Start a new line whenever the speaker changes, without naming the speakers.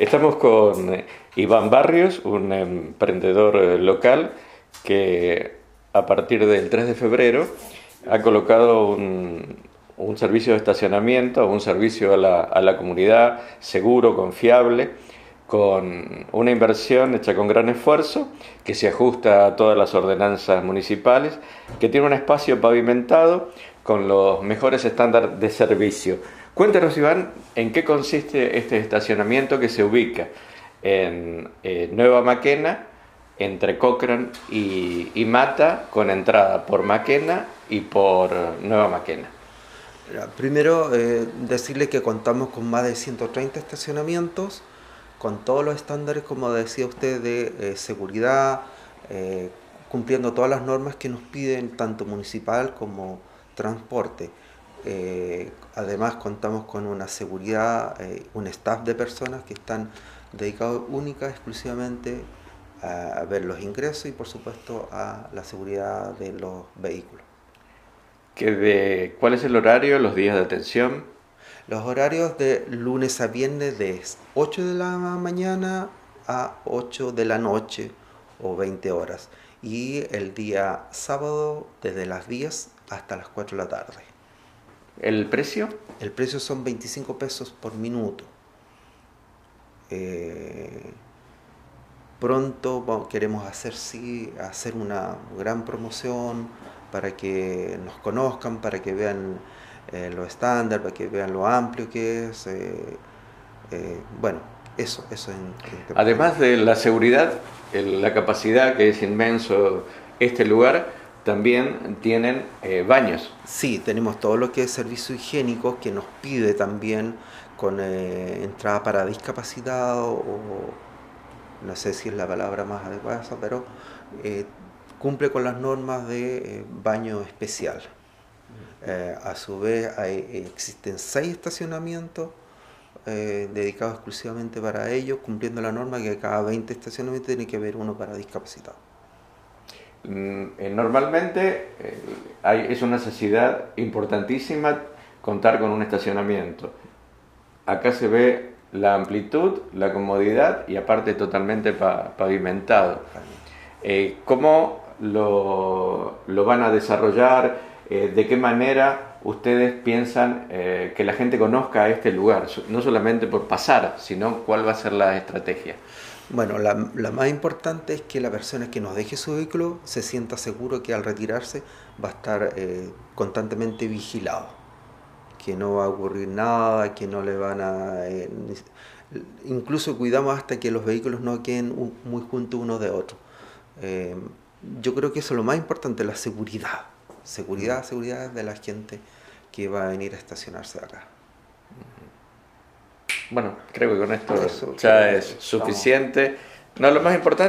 Estamos con eh, Iván Barrios, un emprendedor eh, local que a partir del 3 de febrero ha colocado un, servicio de estacionamiento, un servicio a a la comunidad seguro, confiable, con una inversión hecha con gran esfuerzo, que se ajusta a todas las ordenanzas municipales, que tiene un espacio pavimentado con los mejores estándares de servicio Cuéntanos, Iván, en qué consiste este estacionamiento que se ubica en eh, Nueva Maquena, entre Cochrane y, Mata, con entrada por Maquena y por Nueva Maquena.
Primero, eh, decirle que contamos con más de 130 estacionamientos, con todos los estándares, como decía usted, de eh, seguridad, cumpliendo todas las normas que nos piden tanto municipal como transporte. Eh, además contamos con una seguridad, eh, un staff de personas que están dedicados única, exclusivamente a, ver los ingresos y por supuesto a la seguridad de los vehículos.
de, ¿Cuál es el horario, los días de atención?
Los horarios de lunes a viernes de 8 de la mañana a 8 de la noche o 20 horas y el día sábado desde las 10 hasta las 4 de la tarde.
¿El precio?
El precio son 25 pesos por minuto. Eh, pronto queremos hacer, sí, hacer una gran promoción para que nos conozcan, para que vean eh, lo estándar, para que vean lo amplio que es. Eh, bueno, eso, eso en,
Además de la seguridad, la capacidad que es inmenso este lugar, también tienen eh, baños.
Sí, tenemos todo lo que es servicio higiénico que nos pide también con eh, entrada para discapacitado o no sé si es la palabra más adecuada, pero eh, cumple con las normas de baño especial. a su vez existen seis estacionamientos dedicados exclusivamente para ellos, cumpliendo la norma que cada 20 estacionamientos tiene que haber uno para discapacitado.
Mm, eh, normalmente eh, es una necesidad importantísima contar con un estacionamiento. Acá se ve la amplitud, la comodidad y aparte totalmente pavimentado. Eh, ¿Cómo lo, van a desarrollar? ¿De qué manera ustedes piensan que la gente conozca este lugar? No solamente por pasar, sino cuál va a ser la estrategia.
Bueno, la, más importante es que la persona que nos deje su vehículo se sienta seguro que al retirarse va a estar eh, constantemente vigilado, que no va a ocurrir nada, que no le van a... Eh, incluso cuidamos hasta que los vehículos no queden muy juntos uno de otro. Eh, yo creo que eso es lo más importante, la seguridad. Seguridad, seguridad de la gente que va a venir a estacionarse acá.
Bueno, creo que con esto ya es suficiente. No, lo más importante